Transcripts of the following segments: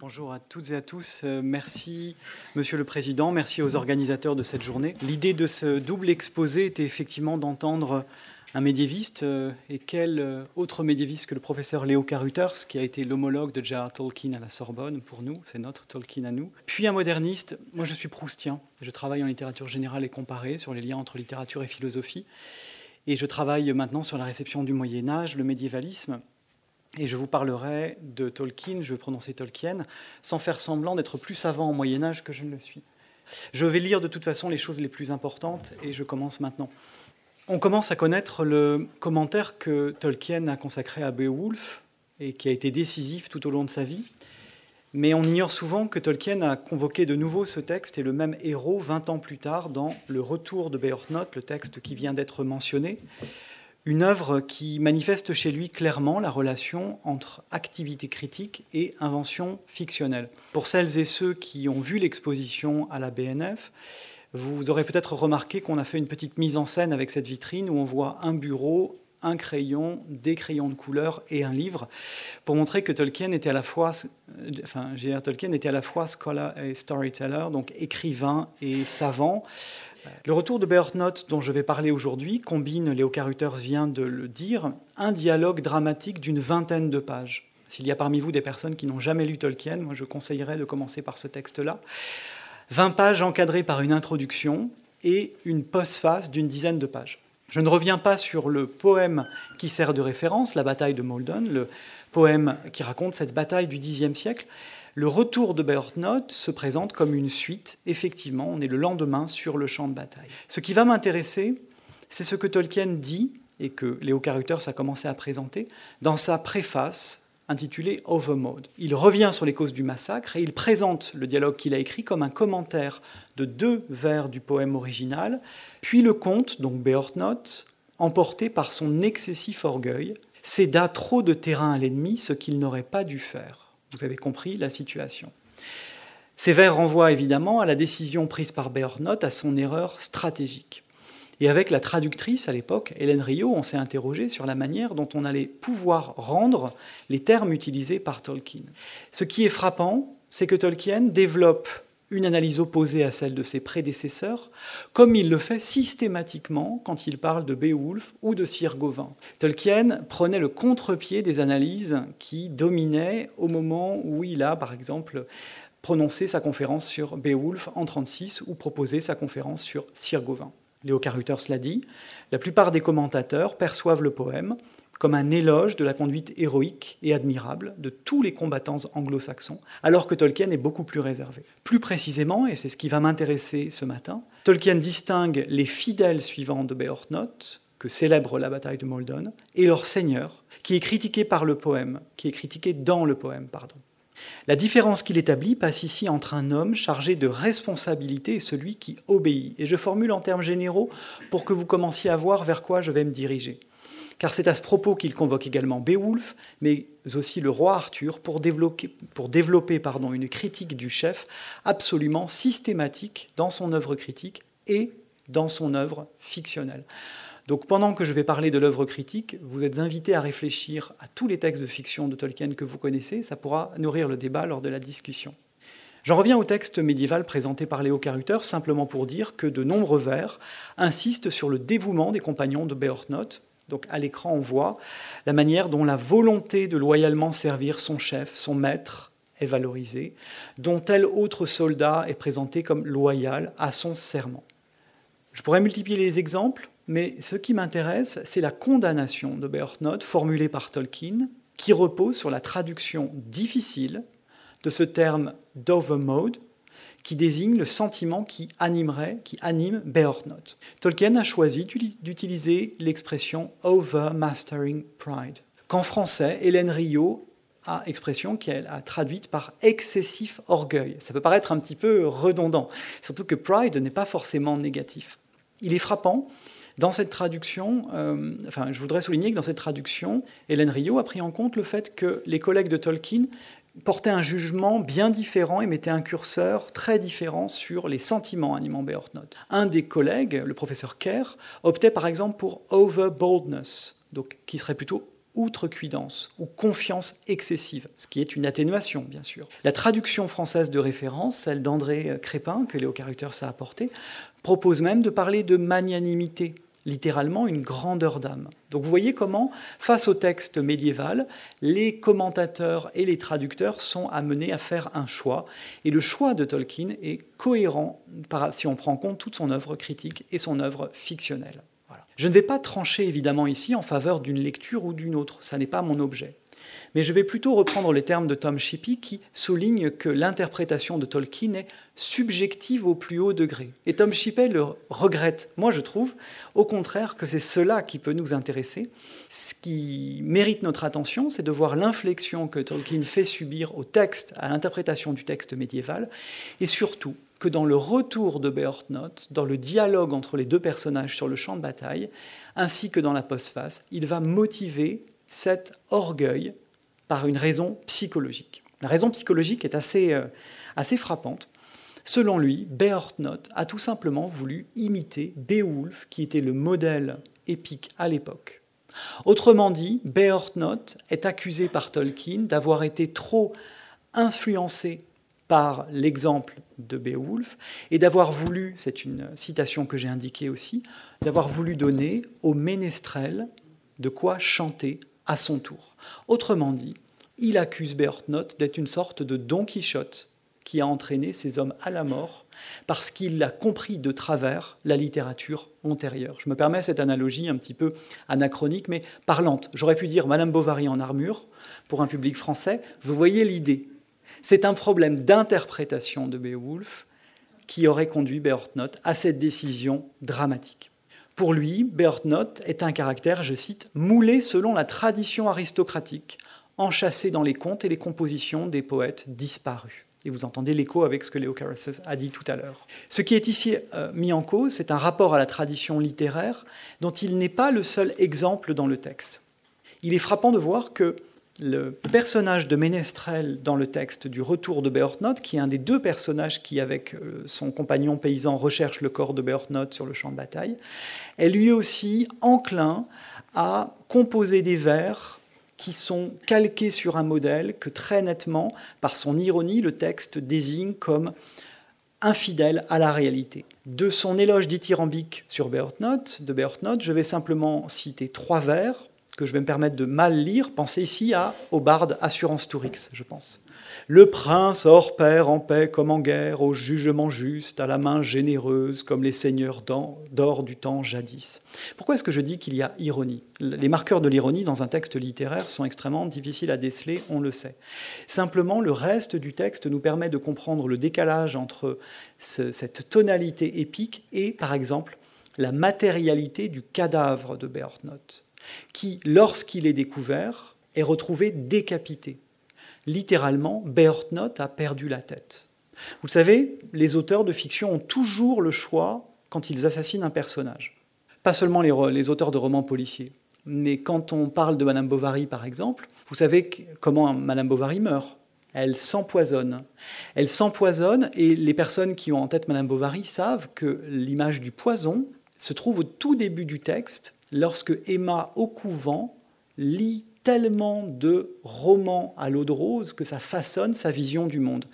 Bonjour à toutes et à tous. Euh, merci, Monsieur le Président. Merci aux organisateurs de cette journée. L'idée de ce double exposé était effectivement d'entendre un médiéviste, euh, et quel euh, autre médiéviste que le professeur Léo Carruthers, qui a été l'homologue de J.R. Tolkien à la Sorbonne pour nous, c'est notre Tolkien à nous. Puis un moderniste, moi je suis proustien, je travaille en littérature générale et comparée sur les liens entre littérature et philosophie, et je travaille maintenant sur la réception du Moyen Âge, le médiévalisme, et je vous parlerai de Tolkien, je vais prononcer Tolkien, sans faire semblant d'être plus savant au Moyen Âge que je ne le suis. Je vais lire de toute façon les choses les plus importantes et je commence maintenant. On commence à connaître le commentaire que Tolkien a consacré à Beowulf et qui a été décisif tout au long de sa vie. Mais on ignore souvent que Tolkien a convoqué de nouveau ce texte et le même héros 20 ans plus tard dans Le Retour de Beorthnoth, le texte qui vient d'être mentionné, une œuvre qui manifeste chez lui clairement la relation entre activité critique et invention fictionnelle. Pour celles et ceux qui ont vu l'exposition à la BNF, vous aurez peut-être remarqué qu'on a fait une petite mise en scène avec cette vitrine où on voit un bureau, un crayon, des crayons de couleur et un livre pour montrer que Tolkien était à la fois, enfin, Tolkien était à la fois scholar et storyteller, donc écrivain et savant. Le retour de Beorthnoth, dont je vais parler aujourd'hui, combine, Léo Carruthers vient de le dire, un dialogue dramatique d'une vingtaine de pages. S'il y a parmi vous des personnes qui n'ont jamais lu Tolkien, moi je conseillerais de commencer par ce texte-là. 20 pages encadrées par une introduction et une postface d'une dizaine de pages. Je ne reviens pas sur le poème qui sert de référence, la bataille de Maldon, le poème qui raconte cette bataille du Xe siècle. Le retour de Beorthnoth se présente comme une suite. Effectivement, on est le lendemain sur le champ de bataille. Ce qui va m'intéresser, c'est ce que Tolkien dit, et que Léo Carruthers a commencé à présenter, dans sa préface intitulée Overmode. Il revient sur les causes du massacre et il présente le dialogue qu'il a écrit comme un commentaire de deux vers du poème original, puis le conte, donc Beorthnoth, emporté par son excessif orgueil, céda trop de terrain à l'ennemi, ce qu'il n'aurait pas dû faire. Vous avez compris la situation. Ces vers renvoient évidemment à la décision prise par Beornoth, à son erreur stratégique. Et avec la traductrice à l'époque, Hélène Rio, on s'est interrogé sur la manière dont on allait pouvoir rendre les termes utilisés par Tolkien. Ce qui est frappant, c'est que Tolkien développe une analyse opposée à celle de ses prédécesseurs, comme il le fait systématiquement quand il parle de Beowulf ou de Sir Gawain. Tolkien prenait le contre-pied des analyses qui dominaient au moment où il a, par exemple, prononcé sa conférence sur Beowulf en 1936 ou proposé sa conférence sur Sir Gawain. Léo Carruthers l'a dit, la plupart des commentateurs perçoivent le poème comme un éloge de la conduite héroïque et admirable de tous les combattants anglo-saxons, alors que Tolkien est beaucoup plus réservé. Plus précisément, et c'est ce qui va m'intéresser ce matin, Tolkien distingue les fidèles suivants de Beorthnoth, que célèbre la bataille de Maldon, et leur seigneur, qui est critiqué par le poème, qui est critiqué dans le poème, pardon. La différence qu'il établit passe ici entre un homme chargé de responsabilité et celui qui obéit. Et je formule en termes généraux pour que vous commenciez à voir vers quoi je vais me diriger car c'est à ce propos qu'il convoque également Beowulf, mais aussi le roi Arthur, pour développer, une critique du chef absolument systématique dans son œuvre critique et dans son œuvre fictionnelle. Donc pendant que je vais parler de l'œuvre critique, vous êtes invités à réfléchir à tous les textes de fiction de Tolkien que vous connaissez, ça pourra nourrir le débat lors de la discussion. J'en reviens au texte médiéval présenté par Léo Carruter, simplement pour dire que de nombreux vers insistent sur le dévouement des compagnons de Beorthnoth, donc à l'écran, on voit la manière dont la volonté de loyalement servir son chef, son maître, est valorisée, dont tel autre soldat est présenté comme loyal à son serment. Je pourrais multiplier les exemples, mais ce qui m'intéresse, c'est la condamnation de Beorthnoth formulée par Tolkien, qui repose sur la traduction difficile de ce terme d'overmode, qui désigne le sentiment qui animerait, qui anime Beorthnoth. Tolkien a choisi d'utiliser l'expression overmastering pride, qu'en français, Hélène Rio a expression qu'elle a traduite par excessif orgueil. Ça peut paraître un petit peu redondant, surtout que pride n'est pas forcément négatif. Il est frappant dans cette traduction, euh, enfin, je voudrais souligner que dans cette traduction, Hélène Rio a pris en compte le fait que les collègues de Tolkien portait un jugement bien différent et mettait un curseur très différent sur les sentiments animant Beorthnoth. Un des collègues, le professeur Kerr, optait par exemple pour overboldness, donc qui serait plutôt outrecuidance ou confiance excessive, ce qui est une atténuation, bien sûr. La traduction française de référence, celle d'André Crépin, que Léo Carruthers a apportée, propose même de parler de magnanimité, littéralement une grandeur d'âme. Donc vous voyez comment, face au texte médiéval, les commentateurs et les traducteurs sont amenés à faire un choix. Et le choix de Tolkien est cohérent si on prend en compte toute son œuvre critique et son œuvre fictionnelle. Je ne vais pas trancher évidemment ici en faveur d'une lecture ou d'une autre, ça n'est pas mon objet. Mais je vais plutôt reprendre les termes de Tom Shippey qui souligne que l'interprétation de Tolkien est subjective au plus haut degré. Et Tom Shippey le regrette. Moi, je trouve, au contraire, que c'est cela qui peut nous intéresser. Ce qui mérite notre attention, c'est de voir l'inflexion que Tolkien fait subir au texte, à l'interprétation du texte médiéval, et surtout que dans le retour de Beorhtnoth, dans le dialogue entre les deux personnages sur le champ de bataille, ainsi que dans la postface, il va motiver cet orgueil par une raison psychologique. La raison psychologique est assez, euh, assez frappante. Selon lui, Beorhtnoth a tout simplement voulu imiter Beowulf, qui était le modèle épique à l'époque. Autrement dit, Beorhtnoth est accusé par Tolkien d'avoir été trop influencé par l'exemple de Beowulf et d'avoir voulu, c'est une citation que j'ai indiquée aussi, d'avoir voulu donner aux ménestrels de quoi chanter à son tour. Autrement dit, il accuse Beorhtnoth d'être une sorte de Don Quichotte qui a entraîné ces hommes à la mort parce qu'il a compris de travers la littérature antérieure. Je me permets cette analogie un petit peu anachronique mais parlante. J'aurais pu dire Madame Bovary en armure pour un public français. Vous voyez l'idée. C'est un problème d'interprétation de Beowulf qui aurait conduit Beorhtnoth à cette décision dramatique. Pour lui, Beorhtnoth est un caractère, je cite, moulé selon la tradition aristocratique, enchâssé dans les contes et les compositions des poètes disparus. Et vous entendez l'écho avec ce que Léo Carruthers a dit tout à l'heure. Ce qui est ici euh, mis en cause, c'est un rapport à la tradition littéraire dont il n'est pas le seul exemple dans le texte. Il est frappant de voir que le personnage de Ménestrel dans le texte du Retour de Beorhtnoth, qui est un des deux personnages qui, avec euh, son compagnon paysan, recherche le corps de Beorhtnoth sur le champ de bataille, est lui aussi enclin à composer des vers qui sont calqués sur un modèle que très nettement, par son ironie, le texte désigne comme infidèle à la réalité. De son éloge dithyrambique sur Beorhtnoth, de Beorhtnoth, je vais simplement citer trois vers que je vais me permettre de mal lire, pensez ici à, au barde Assurance Tourix, je pense. Le prince hors pair en paix comme en guerre, au jugement juste, à la main généreuse comme les seigneurs d'or du temps jadis. Pourquoi est-ce que je dis qu'il y a ironie? Les marqueurs de l'ironie dans un texte littéraire sont extrêmement difficiles à déceler, on le sait. Simplement, le reste du texte nous permet de comprendre le décalage entre cette tonalité épique et, par exemple, la matérialité du cadavre de Beorhtnoth qui, lorsqu'il est découvert, est retrouvé décapité. Littéralement, Beorhtnoth a perdu la tête. Vous savez, les auteurs de fiction ont toujours le choix quand ils assassinent un personnage. Pas seulement les, auteurs de romans policiers, mais quand on parle de Madame Bovary, par exemple, vous savez comment Madame Bovary meurt. Elle s'empoisonne. Elle s'empoisonne et les personnes qui ont en tête Madame Bovary savent que l'image du poison se trouve au tout début du texte lorsque Emma au couvent lit tellement de romans à l'eau de rose que ça façonne sa vision du monde.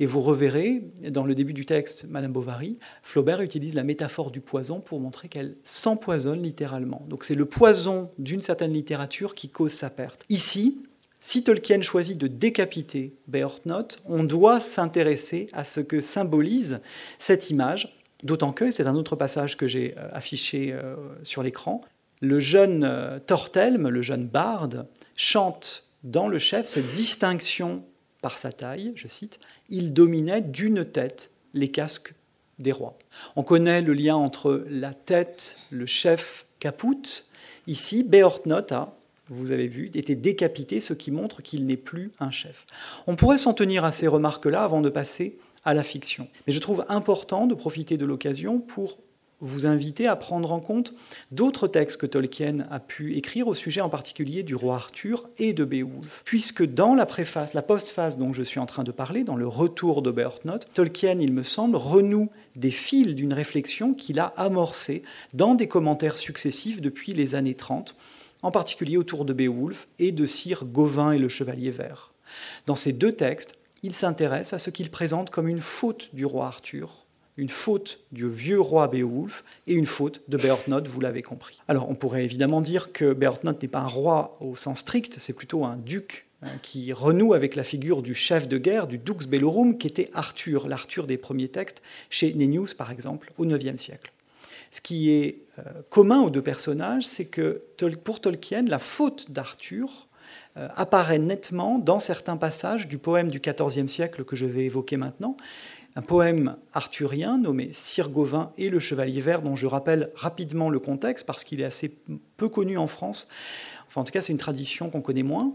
Et vous reverrez, dans le début du texte, Madame Bovary, Flaubert utilise la métaphore du poison pour montrer qu'elle s'empoisonne littéralement. Donc c'est le poison d'une certaine littérature qui cause sa perte. Ici, si Tolkien choisit de décapiter Beorhtnoth, on doit s'intéresser à ce que symbolise cette image, d'autant que, c'est un autre passage que j'ai euh, affiché euh, sur l'écran, le jeune euh, Tortelme, le jeune barde, chante dans le chef cette distinction par sa taille, je cite, il dominait d'une tête les casques des rois. On connaît le lien entre la tête, le chef Caput. Ici, Beorhtnoth a, vous avez vu, été décapité, ce qui montre qu'il n'est plus un chef. On pourrait s'en tenir à ces remarques-là avant de passer à la fiction. Mais je trouve important de profiter de l'occasion pour vous inviter à prendre en compte d'autres textes que Tolkien a pu écrire au sujet en particulier du roi Arthur et de Beowulf. Puisque dans la préface, la postface dont je suis en train de parler, dans le retour de Tolkien, il me semble, renoue des fils d'une réflexion qu'il a amorcée dans des commentaires successifs depuis les années 30 en particulier autour de Beowulf et de Sir Gauvin et le Chevalier Vert. Dans ces deux textes, il s'intéresse à ce qu'il présente comme une faute du roi Arthur, une faute du vieux roi Beowulf et une faute de Beorhtnoth, vous l'avez compris. Alors on pourrait évidemment dire que Beorhtnoth n'est pas un roi au sens strict, c'est plutôt un duc hein, qui renoue avec la figure du chef de guerre, du dux bellorum, qui était Arthur, l'Arthur des premiers textes, chez Nennius par exemple, au IXe siècle. Ce qui est euh, commun aux deux personnages, c'est que pour Tolkien, la faute d'Arthur apparaît nettement dans certains passages du poème du XIVe siècle que je vais évoquer maintenant, un poème arthurien nommé Sir Gauvin et le Chevalier Vert, dont je rappelle rapidement le contexte parce qu'il est assez peu connu en France. Enfin, en tout cas, c'est une tradition qu'on connaît moins.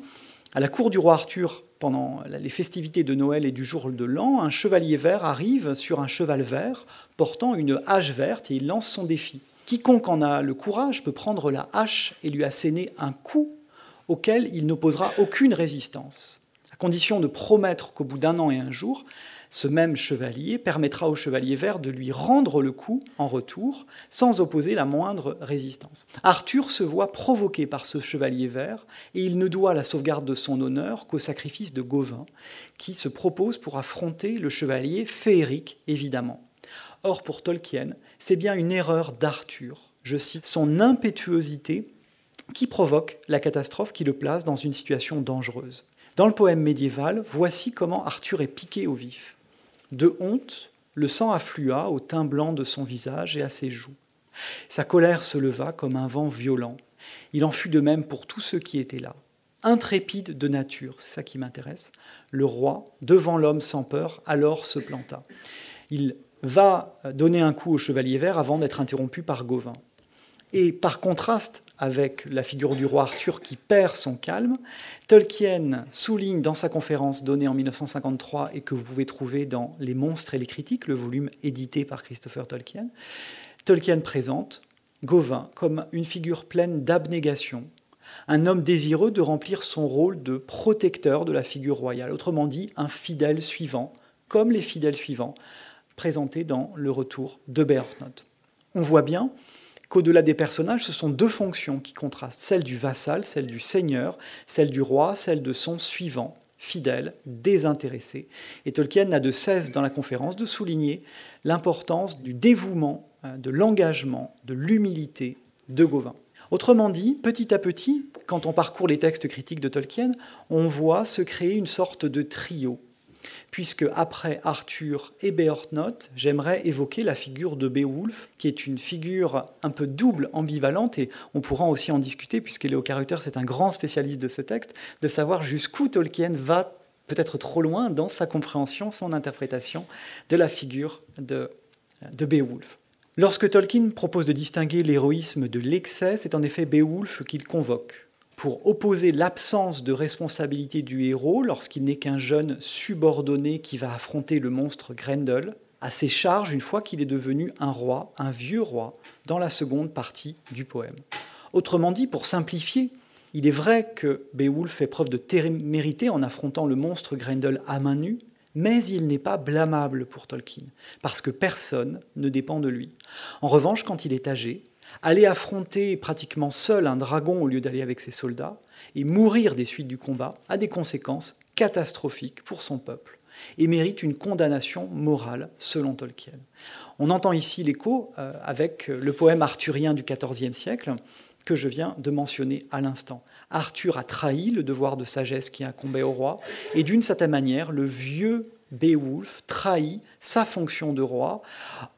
À la cour du roi Arthur, pendant les festivités de Noël et du jour de l'an, un chevalier vert arrive sur un cheval vert portant une hache verte et il lance son défi. Quiconque en a le courage peut prendre la hache et lui asséner un coup auquel il n'opposera aucune résistance, à condition de promettre qu'au bout d'un an et un jour, ce même chevalier permettra au chevalier vert de lui rendre le coup en retour, sans opposer la moindre résistance. Arthur se voit provoqué par ce chevalier vert, et il ne doit la sauvegarde de son honneur qu'au sacrifice de Gauvin, qui se propose pour affronter le chevalier féerique, évidemment. Or, pour Tolkien, c'est bien une erreur d'Arthur, je cite, son impétuosité qui provoque la catastrophe qui le place dans une situation dangereuse. Dans le poème médiéval, voici comment Arthur est piqué au vif. De honte, le sang afflua au teint blanc de son visage et à ses joues. Sa colère se leva comme un vent violent. Il en fut de même pour tous ceux qui étaient là. Intrépide de nature, c'est ça qui m'intéresse, le roi, devant l'homme sans peur, alors se planta. Il va donner un coup au chevalier vert avant d'être interrompu par Gauvin. Et par contraste avec la figure du roi Arthur qui perd son calme, Tolkien souligne dans sa conférence donnée en 1953 et que vous pouvez trouver dans Les monstres et les critiques, le volume édité par Christopher Tolkien, Tolkien présente Gauvin comme une figure pleine d'abnégation, un homme désireux de remplir son rôle de protecteur de la figure royale, autrement dit un fidèle suivant, comme les fidèles suivants présentés dans Le Retour de Beorhtnoth. On voit bien qu'au-delà des personnages, ce sont deux fonctions qui contrastent, celle du vassal, celle du seigneur, celle du roi, celle de son suivant, fidèle, désintéressé. Et Tolkien n'a de cesse dans la conférence de souligner l'importance du dévouement, hein, de l'engagement, de l'humilité de Gauvin. Autrement dit, petit à petit, quand on parcourt les textes critiques de Tolkien, on voit se créer une sorte de trio puisque après Arthur et Beorhtnoth, j'aimerais évoquer la figure de Beowulf, qui est une figure un peu double, ambivalente, et on pourra aussi en discuter, puisque Léo Carruthers c'est un grand spécialiste de ce texte, de savoir jusqu'où Tolkien va peut-être trop loin dans sa compréhension, son interprétation de la figure de Beowulf. Lorsque Tolkien propose de distinguer l'héroïsme de l'excès, c'est en effet Beowulf qu'il convoque pour opposer l'absence de responsabilité du héros lorsqu'il n'est qu'un jeune subordonné qui va affronter le monstre Grendel à ses charges une fois qu'il est devenu un roi, un vieux roi, dans la seconde partie du poème. Autrement dit, pour simplifier, il est vrai que Beowulf fait preuve de témérité en affrontant le monstre Grendel à main nue, mais il n'est pas blâmable pour Tolkien, parce que personne ne dépend de lui. En revanche, quand il est âgé, aller affronter pratiquement seul un dragon au lieu d'aller avec ses soldats, et mourir des suites du combat, a des conséquences catastrophiques pour son peuple, et mérite une condamnation morale selon Tolkien. On entend ici l'écho euh, avec le poème arthurien du XIVe siècle que je viens de mentionner à l'instant. Arthur a trahi le devoir de sagesse qui incombait au roi, et d'une certaine manière, le vieux Beowulf trahit sa fonction de roi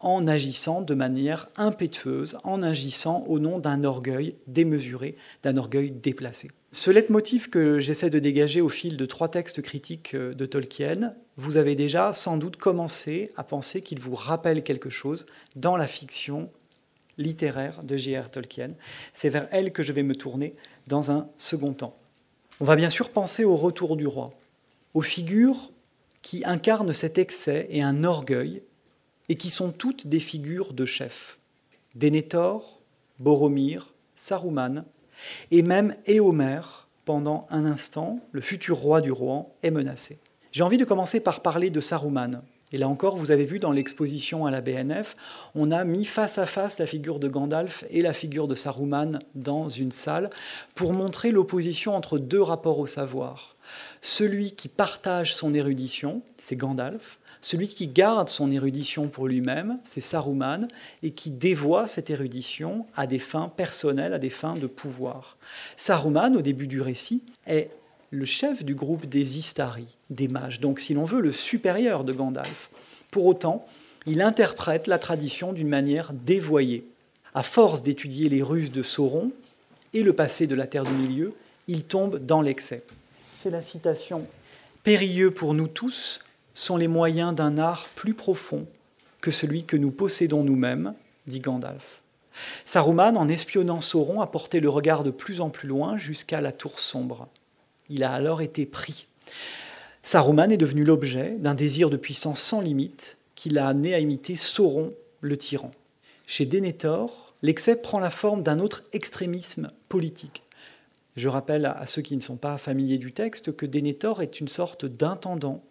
en agissant de manière impétueuse, en agissant au nom d'un orgueil démesuré, d'un orgueil déplacé. Ce leitmotiv que j'essaie de dégager au fil de trois textes critiques euh, de Tolkien, vous avez déjà sans doute commencé à penser qu'il vous rappelle quelque chose dans la fiction littéraire de J.R. Tolkien. C'est vers elle que je vais me tourner dans un second temps. On va bien sûr penser au retour du roi, aux figures qui incarnent cet excès et un orgueil, et qui sont toutes des figures de chefs. Denethor, Boromir, Saruman, et même Éomer, pendant un instant, le futur roi du Rohan, est menacé. J'ai envie de commencer par parler de Saruman, Et là encore, vous avez vu dans l'exposition à la BNF, on a mis face à face la figure de Gandalf et la figure de Saruman dans une salle pour montrer l'opposition entre deux rapports au savoir. Celui qui partage son érudition, c'est Gandalf. Celui qui garde son érudition pour lui-même, c'est Saruman, et qui dévoie cette érudition à des fins personnelles, à des fins de pouvoir. Saruman, au début du récit, est le chef du groupe des Istari, des mages, donc si l'on veut le supérieur de Gandalf. Pour autant, il interprète la tradition d'une manière dévoyée. À force d'étudier les ruses de Sauron et le passé de la Terre du Milieu, il tombe dans l'excès. C'est la citation Périlleux pour nous tous sont les moyens d'un art plus profond que celui que nous possédons nous-mêmes, dit Gandalf. Saruman, en espionnant Sauron, a porté le regard de plus en plus loin jusqu'à la tour sombre. Il a alors été pris. Saruman est devenu l'objet d'un désir de puissance sans limite qui l'a amené à imiter Sauron, le tyran. Chez Denethor, l'excès prend la forme d'un autre extrémisme politique. Je rappelle à ceux qui ne sont pas familiers du texte que Denethor est une sorte d'intendant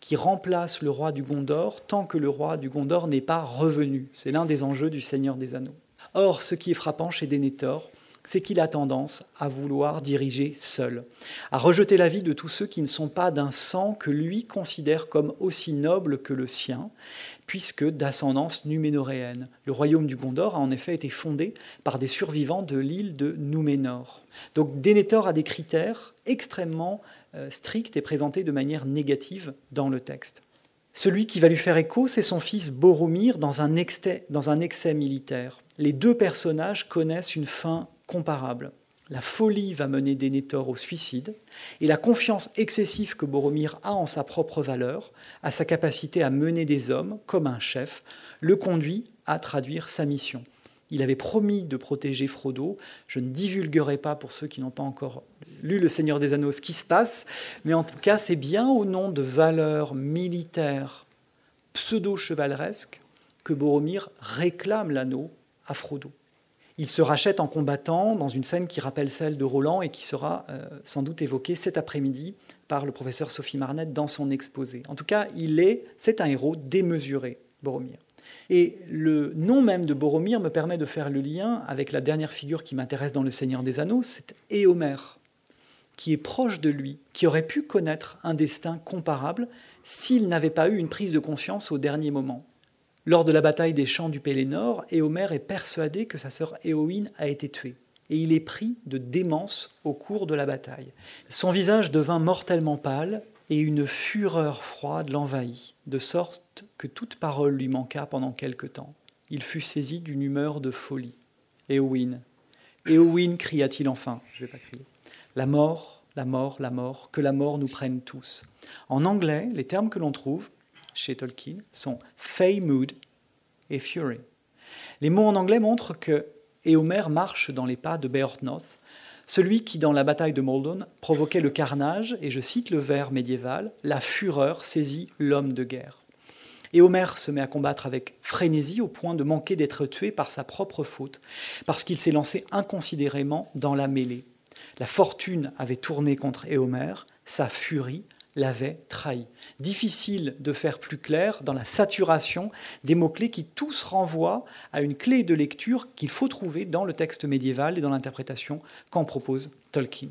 qui remplace le roi du Gondor tant que le roi du Gondor n'est pas revenu. C'est l'un des enjeux du Seigneur des Anneaux. Or, ce qui est frappant chez Denethor, c'est qu'il a tendance à vouloir diriger seul, à rejeter la vie de tous ceux qui ne sont pas d'un sang que lui considère comme aussi noble que le sien, puisque d'ascendance numénoréenne. Le royaume du Gondor a en effet été fondé par des survivants de l'île de Núménor. Donc Denethor a des critères extrêmement euh, stricts et présentés de manière négative dans le texte. Celui qui va lui faire écho, c'est son fils Boromir dans un, dans un excès militaire. Les deux personnages connaissent une fin La folie va mener Denethor au suicide, et la confiance excessive que Boromir a en sa propre valeur, à sa capacité à mener des hommes comme un chef, le conduit à traduire sa mission. Il avait promis de protéger Frodo. Je ne divulguerai pas pour ceux qui n'ont pas encore lu Le Seigneur des Anneaux ce qui se passe, mais en tout cas, c'est bien au nom de valeurs militaires pseudo-chevaleresques que Boromir réclame l'anneau à Frodo. Il se rachète en combattant dans une scène qui rappelle celle de Roland et qui sera euh, sans doute évoquée cet après-midi par le professeur Sophie Marnette dans son exposé. En tout cas, il est, c'est un héros démesuré, Boromir. Et le nom même de Boromir me permet de faire le lien avec la dernière figure qui m'intéresse dans Le Seigneur des Anneaux, c'est Éomer, qui est proche de lui, qui aurait pu connaître un destin comparable s'il n'avait pas eu une prise de conscience au dernier moment. Lors de la bataille des champs du Pélénor, Éomer est persuadé que sa sœur Éowyn a été tuée. Et il est pris de démence au cours de la bataille. Son visage devint mortellement pâle et une fureur froide l'envahit, de sorte que toute parole lui manqua pendant quelque temps. Il fut saisi d'une humeur de folie. Éowyn, Éowyn, cria-t-il enfin, je ne vais pas crier. La mort, la mort, la mort, que la mort nous prenne tous. En anglais, les termes que l'on trouve chez Tolkien sont Fey Mood et Fury. Les mots en anglais montrent que Éomer marche dans les pas de Beorthnoth, celui qui, dans la bataille de Moldon, provoquait le carnage, et je cite le vers médiéval, la fureur saisit l'homme de guerre. Éomer se met à combattre avec frénésie au point de manquer d'être tué par sa propre faute, parce qu'il s'est lancé inconsidérément dans la mêlée. La fortune avait tourné contre Éomer, sa furie l'avait trahi. Difficile de faire plus clair dans la saturation des mots-clés qui tous renvoient à une clé de lecture qu'il faut trouver dans le texte médiéval et dans l'interprétation qu'en propose Tolkien.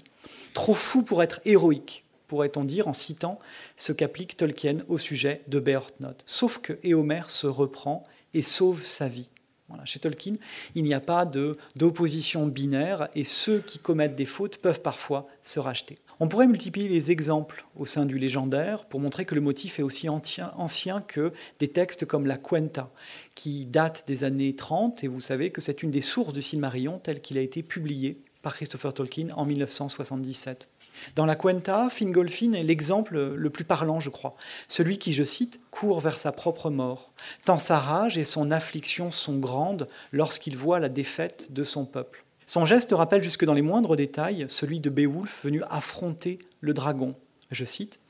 Trop fou pour être héroïque, pourrait-on dire en citant ce qu'applique Tolkien au sujet de Beorthnoth. Sauf que Éomer se reprend et sauve sa vie. Chez Tolkien, il n'y a pas d'opposition binaire et ceux qui commettent des fautes peuvent parfois se racheter. On pourrait multiplier les exemples au sein du légendaire pour montrer que le motif est aussi ancien que des textes comme la Cuenta, qui date des années 30, et vous savez que c'est une des sources du Silmarillion tel qu'il a été publié par Christopher Tolkien en 1977. Dans la Cuenta, Fingolfin est l'exemple le plus parlant, je crois. Celui qui, je cite, court vers sa propre mort, tant sa rage et son affliction sont grandes lorsqu'il voit la défaite de son peuple. Son geste rappelle jusque dans les moindres détails celui de Beowulf venu affronter le dragon. Je cite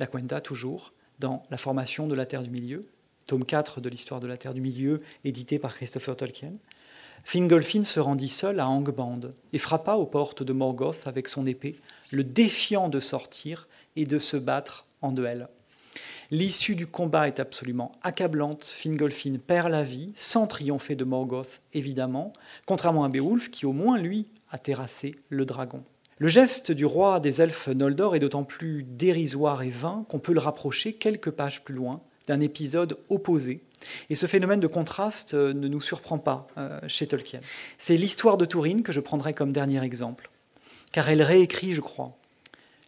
la Cuenta toujours, dans La formation de la Terre du Milieu, tome 4 de l'histoire de la Terre du Milieu, édité par Christopher Tolkien. Fingolfin se rendit seul à Angband et frappa aux portes de Morgoth avec son épée, le défiant de sortir et de se battre en duel. L'issue du combat est absolument accablante. Fingolfin perd la vie, sans triompher de Morgoth, évidemment, contrairement à Beowulf, qui au moins, lui, a terrassé le dragon. Le geste du roi des elfes Noldor est d'autant plus dérisoire et vain qu'on peut le rapprocher quelques pages plus loin d'un épisode opposé. Et ce phénomène de contraste euh, ne nous surprend pas euh, chez Tolkien. C'est l'histoire de Tourine que je prendrai comme dernier exemple, car elle réécrit, je crois,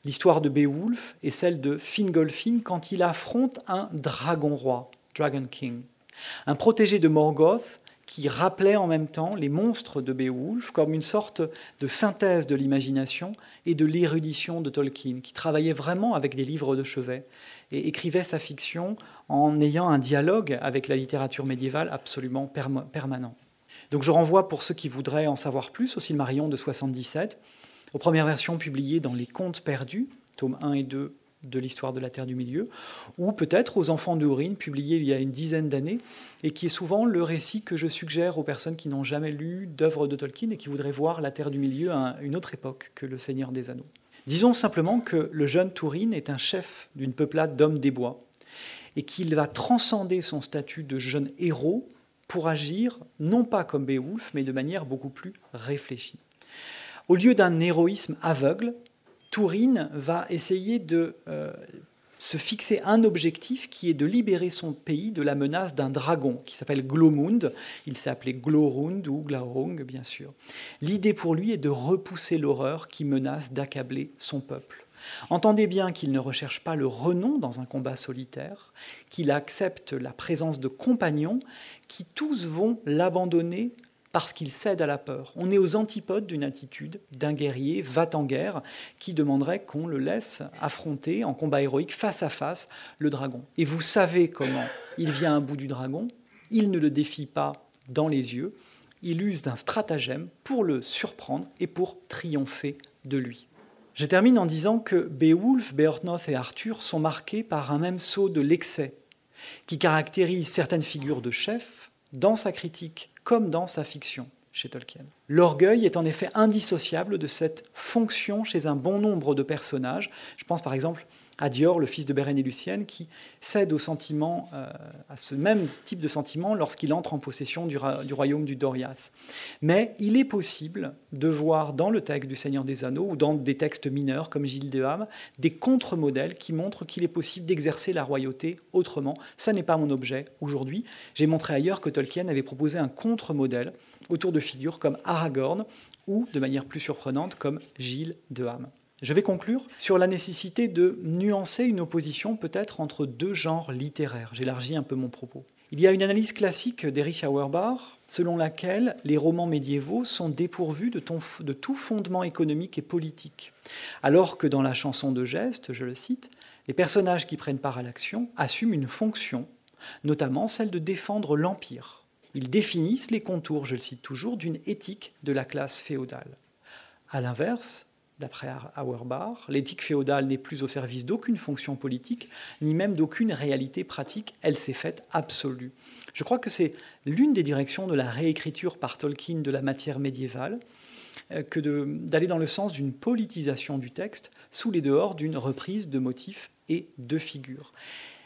l'histoire de Beowulf et celle de Fingolfin quand il affronte un dragon roi, Dragon King, un protégé de Morgoth qui rappelait en même temps les monstres de Beowulf comme une sorte de synthèse de l'imagination et de l'érudition de Tolkien, qui travaillait vraiment avec des livres de chevet et écrivait sa fiction en ayant un dialogue avec la littérature médiévale absolument permanent. Donc je renvoie pour ceux qui voudraient en savoir plus au Silmarillion de 77, aux premières versions publiées dans Les Contes perdus, tomes 1 et 2 de l'histoire de la Terre du Milieu, ou peut-être aux Enfants de Aurine, publié il y a une dizaine d'années, et qui est souvent le récit que je suggère aux personnes qui n'ont jamais lu d'œuvres de Tolkien et qui voudraient voir la Terre du Milieu à une autre époque que le Seigneur des Anneaux. Disons simplement que le jeune Tourine est un chef d'une peuplade d'hommes des bois, et qu'il va transcender son statut de jeune héros pour agir non pas comme Beowulf, mais de manière beaucoup plus réfléchie. Au lieu d'un héroïsme aveugle, Tourine va essayer de euh, se fixer un objectif qui est de libérer son pays de la menace d'un dragon qui s'appelle Glomund. Il s'est appelé Glorund ou Glaurung, bien sûr. L'idée pour lui est de repousser l'horreur qui menace d'accabler son peuple. Entendez bien qu'il ne recherche pas le renom dans un combat solitaire, qu'il accepte la présence de compagnons qui tous vont l'abandonner parce qu'il cède à la peur. On est aux antipodes d'une attitude d'un guerrier va en guerre qui demanderait qu'on le laisse affronter en combat héroïque face à face le dragon. Et vous savez comment il vient à bout du dragon, il ne le défie pas dans les yeux, il use d'un stratagème pour le surprendre et pour triompher de lui. Je termine en disant que Beowulf, Beorthnoth et Arthur sont marqués par un même saut de l'excès qui caractérise certaines figures de chefs dans sa critique comme dans sa fiction chez Tolkien. L'orgueil est en effet indissociable de cette fonction chez un bon nombre de personnages. Je pense par exemple à Dior, le fils de Beren et Lucienne, qui cède au sentiment, euh, à ce même type de sentiment lorsqu'il entre en possession du, royaume du Doriath. Mais il est possible de voir dans le texte du Seigneur des Anneaux ou dans des textes mineurs comme Gilles de Ham des contre-modèles qui montrent qu'il est possible d'exercer la royauté autrement. Ce n'est pas mon objet aujourd'hui. J'ai montré ailleurs que Tolkien avait proposé un contre-modèle autour de figures comme Aragorn ou, de manière plus surprenante, comme Gilles de Ham. Je vais conclure sur la nécessité de nuancer une opposition peut-être entre deux genres littéraires. J'élargis un peu mon propos. Il y a une analyse classique d'Erich Auerbach selon laquelle les romans médiévaux sont dépourvus de, de, tout fondement économique et politique, alors que dans la chanson de geste, je le cite, les personnages qui prennent part à l'action assument une fonction, notamment celle de défendre l'empire. Ils définissent les contours, je le cite toujours, d'une éthique de la classe féodale. À l'inverse, D'après Auerbach, l'éthique féodale n'est plus au service d'aucune fonction politique, ni même d'aucune réalité pratique, elle s'est faite absolue. Je crois que c'est l'une des directions de la réécriture par Tolkien de la matière médiévale, euh, que d'aller dans le sens d'une politisation du texte sous les dehors d'une reprise de motifs et de figures.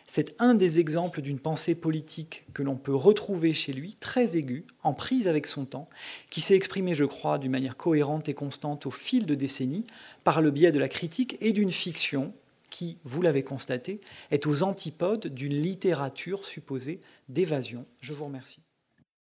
C'est un des exemples d'une pensée politique que l'on peut retrouver chez lui, très aiguë, en prise avec son temps, qui s'est exprimée, je crois, d'une manière cohérente et constante au fil de décennies, par le biais de la critique et d'une fiction qui, vous l'avez constaté, est aux antipodes d'une littérature supposée d'évasion. Je vous remercie.